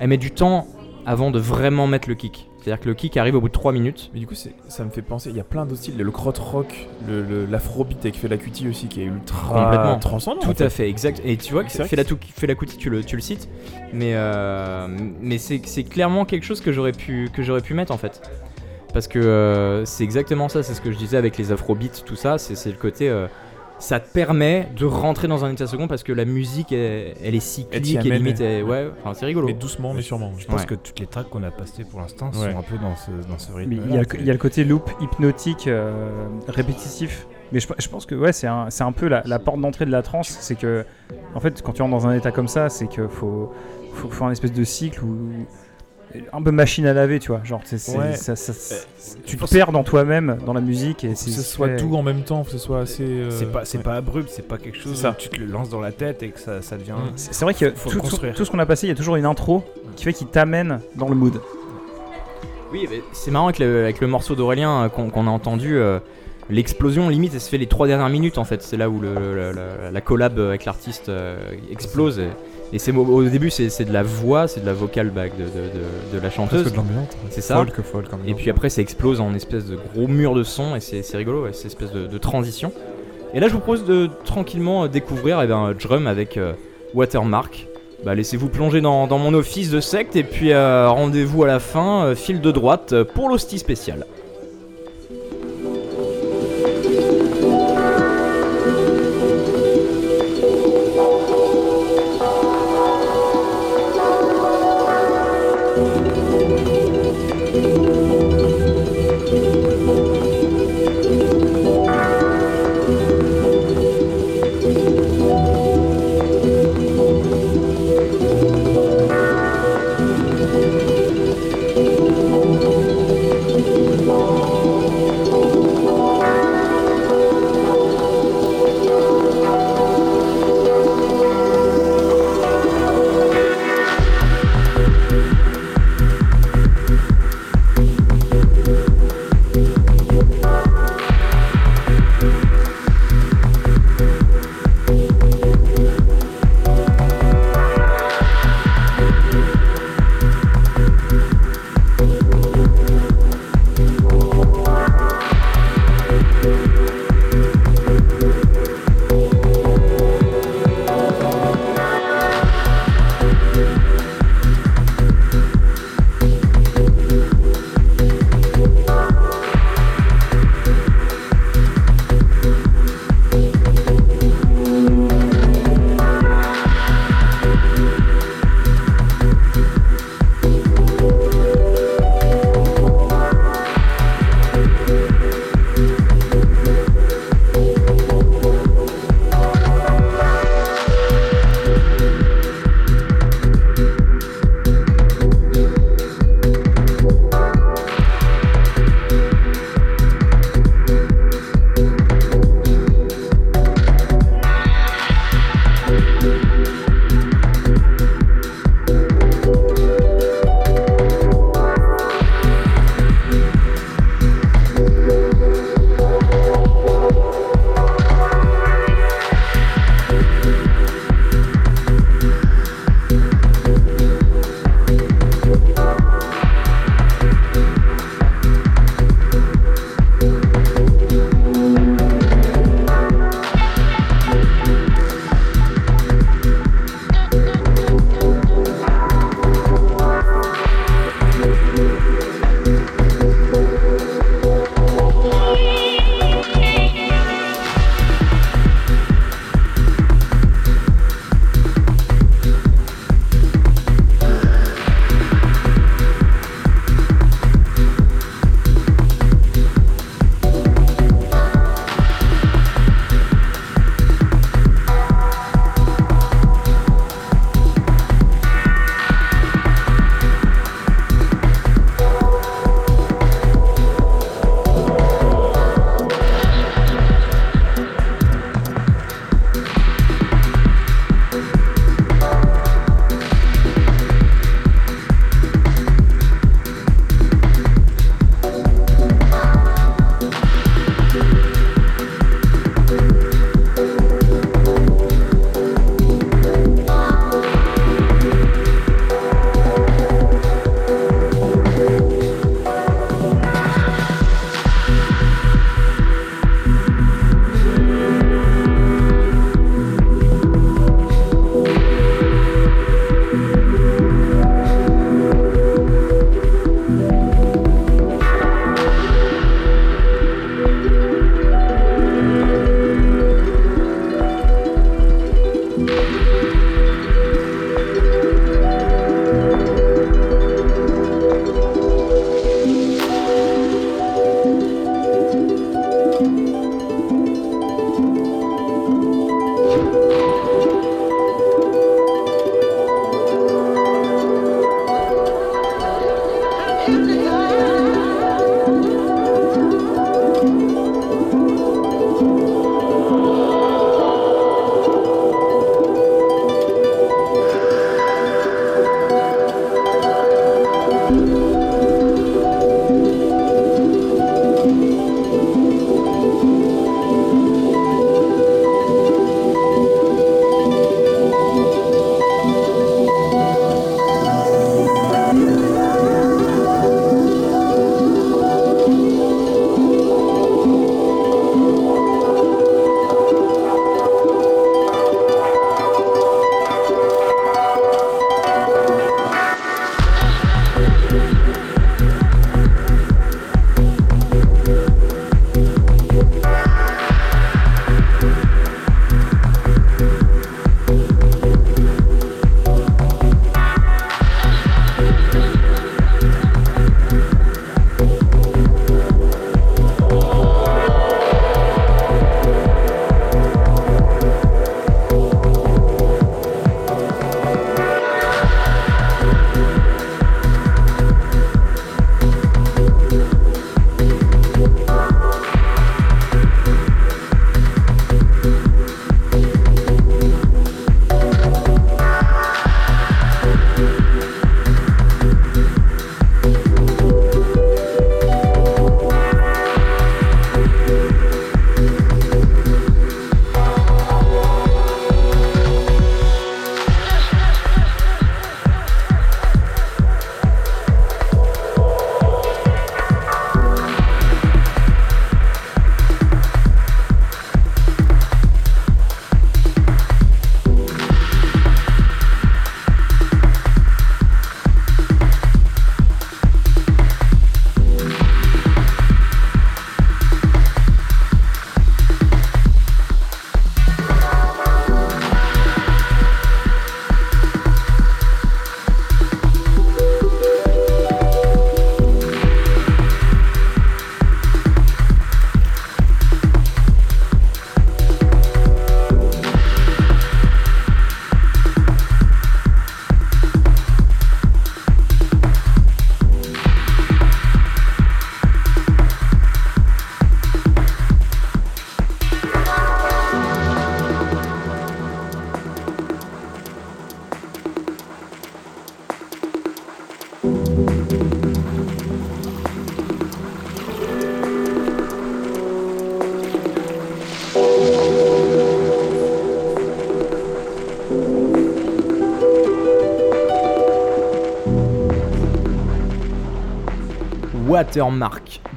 elle met du temps avant de vraiment mettre le kick. C'est-à-dire que le kick arrive au bout de 3 minutes. Mais du coup, ça me fait penser, il y a plein d'autres styles. Le crot rock, le- le- l'afrobeat avec Fela Kuti aussi, qui est ultra Complètement. transcendant. Tout en fait. à fait, exact. Et tu vois que C'est vrai fait la, que tou- fait la Kuti, tu le, tu le cites, mais, euh, mais c'est clairement quelque chose que j'aurais pu, que pu mettre en fait. Parce que euh, c'est exactement ça, c'est ce que je disais avec les afrobeats, tout ça, c'est c'est le côté. euh, ça te permet de rentrer dans un état second parce que la musique, elle, elle est cyclique et limite. elle- ouais, enfin, c'est rigolo. Mais doucement, mais sûrement. Je pense Ouais. que toutes les tracks qu'on a passées pour l'instant Ouais. sont un peu dans ce, dans ce rythme. Il y, a, il y a le côté loop hypnotique euh, répétitif. Mais je, je pense que ouais, c'est un, c'est un peu la, la porte d'entrée de la trance. C'est que, en fait, quand tu rentres dans un état comme ça, c'est qu'il faut, faut, faut un espèce de cycle où. Un peu machine à laver, tu vois. Genre, c'est- c'est- Ouais. ça- ça- c'est- tu te perds dans toi-même, dans la musique. Et Que c'est ce soit tout en même temps, que ce soit assez. euh, C'est pas, c'est ouais. pas abrupt, c'est pas quelque chose où tu te le lances dans la tête et que ça, ça devient. Mm. C'est c'est vrai que Faut tout, tout- construire. tout ce qu'on a passé, il y a toujours une intro qui fait qu'il t'amène dans le mood. Oui, mais c'est marrant avec le, avec le morceau d'Aurélien euh, qu'on qu'on a entendu. euh, L'explosion, limite, elle se fait les trois dernières minutes en fait. C'est là où le- la, la- la collab avec l'artiste euh, explose. Et, et c'est au début, c'est c'est de la voix, c'est de la vocale back de, de, de- de la chanteuse. Presque de l'ambiance. C'est ça. Folk, folk comme Et puis après, ça explose en espèce de gros mur de son et c'est c'est rigolo, ouais, c'est espèce de, transition. Et là, je vous propose de tranquillement euh, découvrir eh ben, Drum avec euh, Watermark. Bah, laissez-vous plonger dans, dans mon office de secte et puis euh, rendez-vous à la fin, euh, fil de droite euh, pour l'hostie spécial.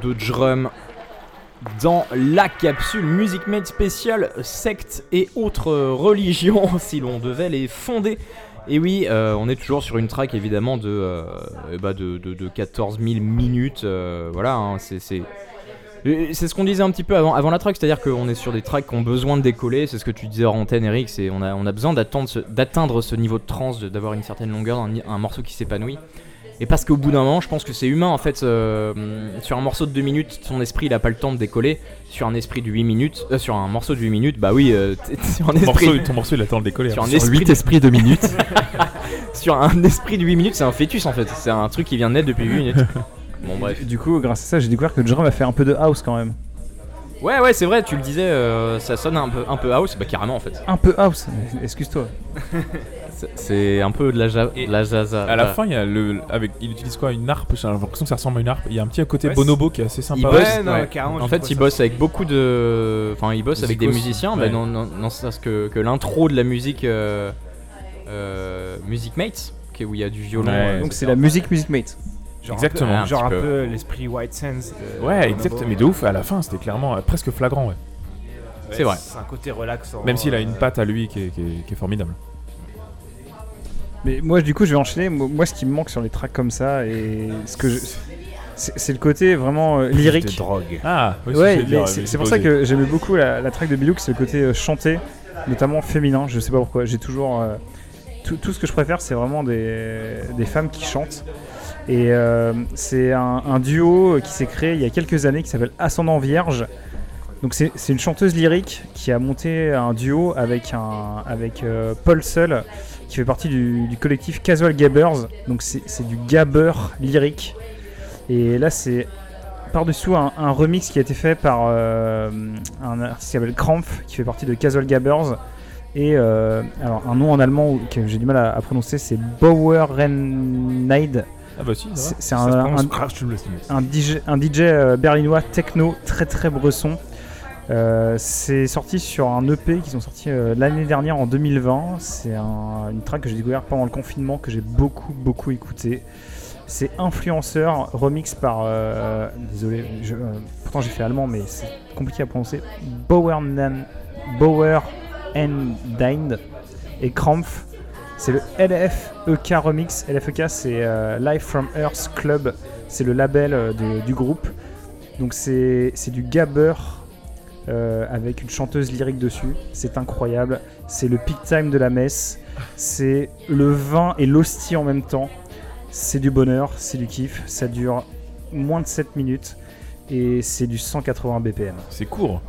De drum dans la capsule Music Made spéciale secte et autres religions <laughs> si l'on devait les fonder. Et oui, euh, on est toujours sur une track évidemment de, euh, bah, de, de- de 14 000 minutes. euh, voilà, hein, c'est. c'est- ce qu'on disait un petit peu avant, avant la track, c'est-à-dire qu'on est sur des tracks qui ont besoin de décoller, c'est ce que tu disais en antenne Eric, c'est on a, on a besoin d'atteindre ce niveau de trance, d'avoir une certaine longueur, un morceau qui s'épanouit. Et parce qu'au bout d'un moment, je pense que c'est humain en fait. euh, sur un morceau de 2 minutes, son esprit il a pas le temps de décoller. Sur un esprit de 8 minutes, euh, sur un morceau de 8 minutes, bah oui, euh, sur un Ton esprit. morceau, ton morceau, il attend de décoller. Sur hein. un Sur esprit 8 de- esprits de minutes. <laughs> sur un esprit de 8 minutes, c'est un fœtus en fait. C'est un truc qui vient de naître depuis 8 minutes. <laughs> Bon, bref. Du coup, grâce à ça, j'ai découvert que Drum a fait un peu de house quand même. Ouais, ouais, c'est vrai, tu le disais, euh, ça sonne un peu, un peu house, bah carrément en fait. Un peu house, excuse-toi. <laughs> C'est- un peu de la, ja- Et de la jaza. À la Bah, fin, il y a le, avec, il utilise quoi Une harpe J'ai l'impression que ça ressemble à une harpe. Il y a un petit côté Ouais, bonobo qui est assez sympa. Il aussi. bosse, Ouais, non, ouais. carrément, En fait, il bosse avec beaucoup de. Enfin, il bosse avec des musiciens, ouais. bah, non, non, non c'est que, que l'intro de la musique. Euh, euh, Music Mates, est où il y a du violon. Ouais, euh, Donc c'est la musique Music Mate. Genre Exactement. Un peu, genre un peu. peu l'esprit White Sands. Ouais. Bonobo. Mais de ouf, à la fin, c'était clairement euh, presque flagrant. Ouais. C'est vrai. C'est un côté relaxant. Même s'il a une patte à lui qui est, qui est- qui est formidable. Mais moi, du coup, je vais enchaîner. Moi, moi, ce qui me manque sur les tracks comme ça, et ce que je... c'est c'est le côté vraiment euh, de lyrique. drogue. Ah, oui, Ouais, c'est- pour ça que j'aimais beaucoup la, la track de Bilouk, c'est le côté euh, chanté, notamment féminin. Je sais pas pourquoi. J'ai toujours euh, tout, tout ce que je préfère, c'est vraiment des, des femmes qui chantent. Et euh, c'est un, un duo qui s'est créé il y a quelques années qui s'appelle Ascendant Vierge. Donc c'est c'est une chanteuse lyrique qui a monté un duo avec un avec euh, Paul Seul qui fait partie du, du collectif Casual Gabbers. Donc c'est du gabber lyrique. Et là, c'est par-dessous un, un remix qui a été fait par euh, un artiste qui s'appelle Krampf, qui fait partie de Casual Gabbers. Et euh, alors, un nom en allemand que j'ai du mal à, à prononcer, c'est Bauernheid. Ah bah si, C'est un, DJ, un DJ euh, berlinois techno très très bresson. Euh, c'est sorti sur un EP qu'ils ont sorti euh, l'année dernière en 2020. C'est un- une track que j'ai découvert pendant le confinement que j'ai beaucoup beaucoup écouté. C'est Influenceur, remix par. euh, désolé, pourtant j'ai fait allemand, mais c'est compliqué à prononcer. Bauernan, Bauer and Dined et Krampf. C'est le LFEK remix. LFEK, c'est Live from Earth Club. C'est le label du groupe. Donc c'est du gabber euh, avec une chanteuse lyrique dessus. C'est incroyable. C'est le peak time de la messe. C'est le vin et l'hostie en même temps. C'est du bonheur, c'est du kiff. Ça dure moins de 7 minutes et c'est du 180 BPM. C'est court.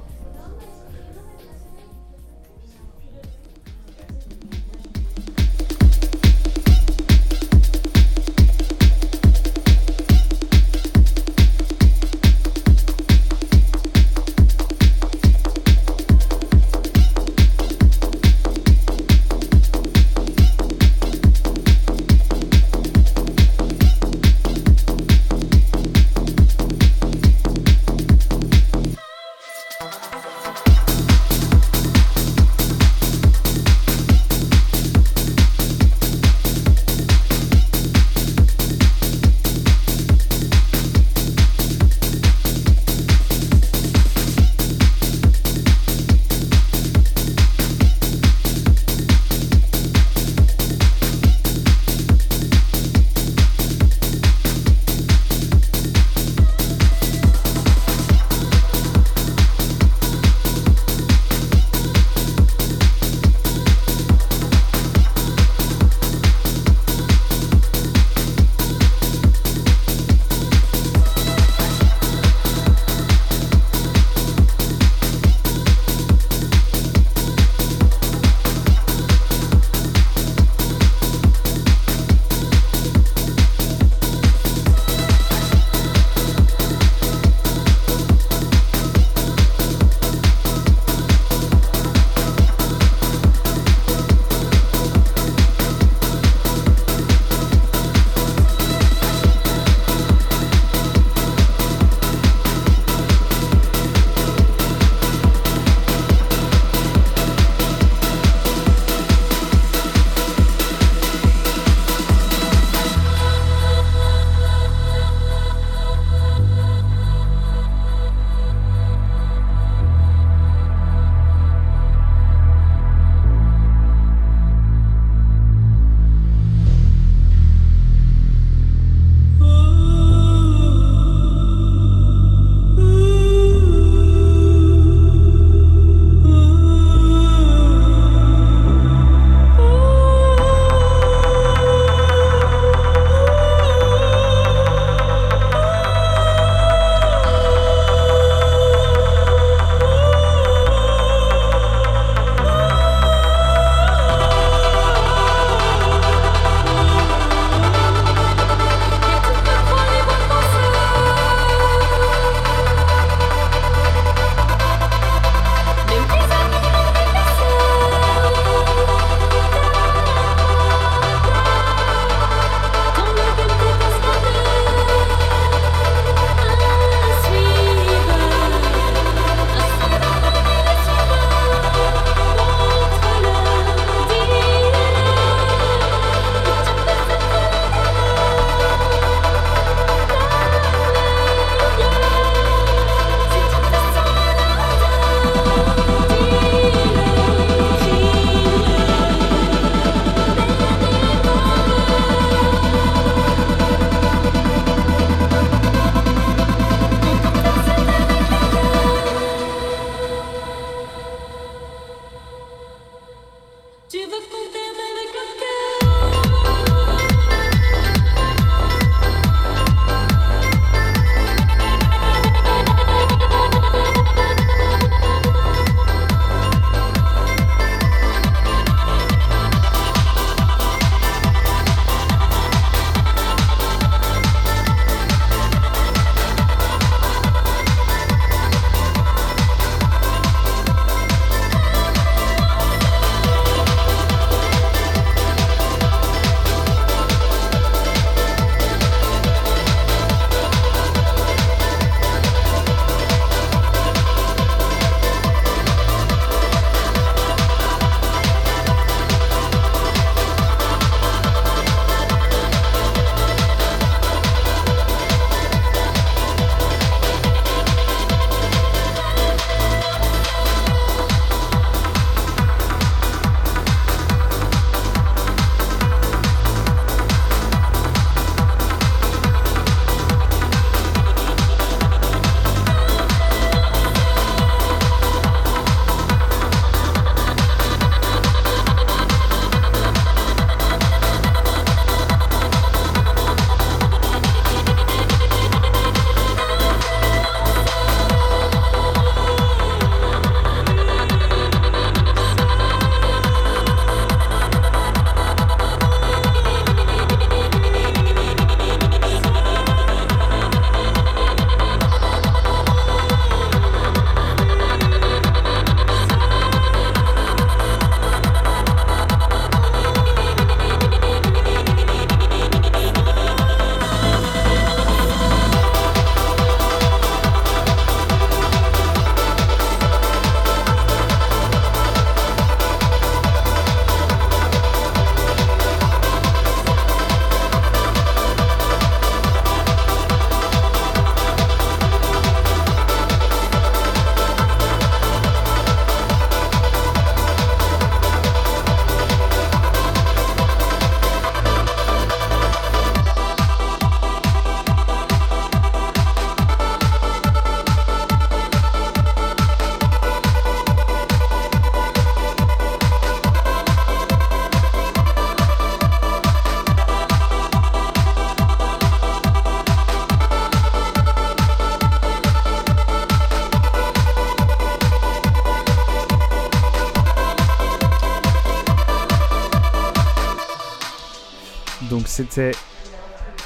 C'était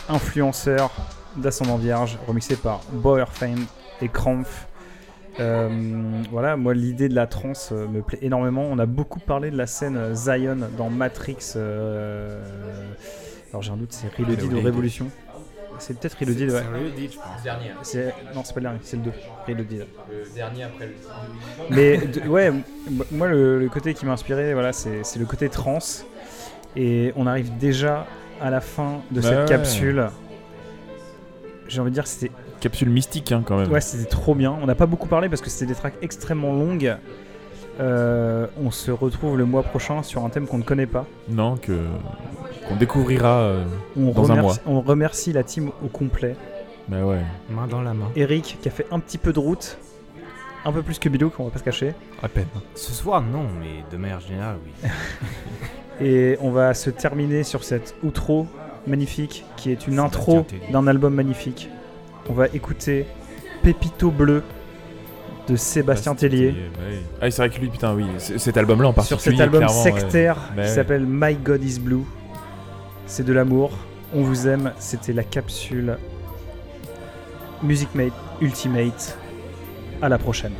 Influenceur d'Ascendant Vierge, remixé par Boerfein et Krampf. Euh, voilà, moi l'idée de la trance euh, me plaît énormément. On a beaucoup parlé de la scène euh, Zion dans Matrix. euh, alors j'ai un doute, c'est Reloaded ou. Révolution. C'est peut-être Reloaded, ouais. C'est Reloaded, je pense. Dernier. C'est- Non, c'est pas le dernier, c'est le 2. Reloaded. Le dernier après le. Mais de- ouais, moi le, le côté qui m'a inspiré, voilà, c'est c'est le côté trans. Et on arrive déjà à la fin de Bah cette ouais. capsule. J'ai envie de dire que c'était Capsule mystique hein, quand même. ouais, c'était trop bien. On n'a pas beaucoup parlé parce que c'était des tracks extrêmement longues. Euh, on se retrouve le mois prochain sur un thème qu'on ne connaît pas. Non, que qu'on découvrira. euh, On, Dans un remercie, on remercie la team au complet. Bah ouais. Main dans la main. Eric qui a fait un petit peu de route, un peu plus que Bilou, qu'on va pas se cacher. À peine. Ce soir, non, mais de manière générale, oui. <laughs> Et on va se terminer sur cette outro magnifique qui est une intro d'un album magnifique. On va écouter Pépito Bleu de Sébastien Bah, Tellier ouais. Ah, c'est vrai que lui, putain, oui. Cet album-là en sur particulier. cet album ouais. sectaire Bah qui ouais. s'appelle My God is Blue. C'est de l'amour. On vous aime. C'était la capsule Music Mate Ultimate. À la prochaine.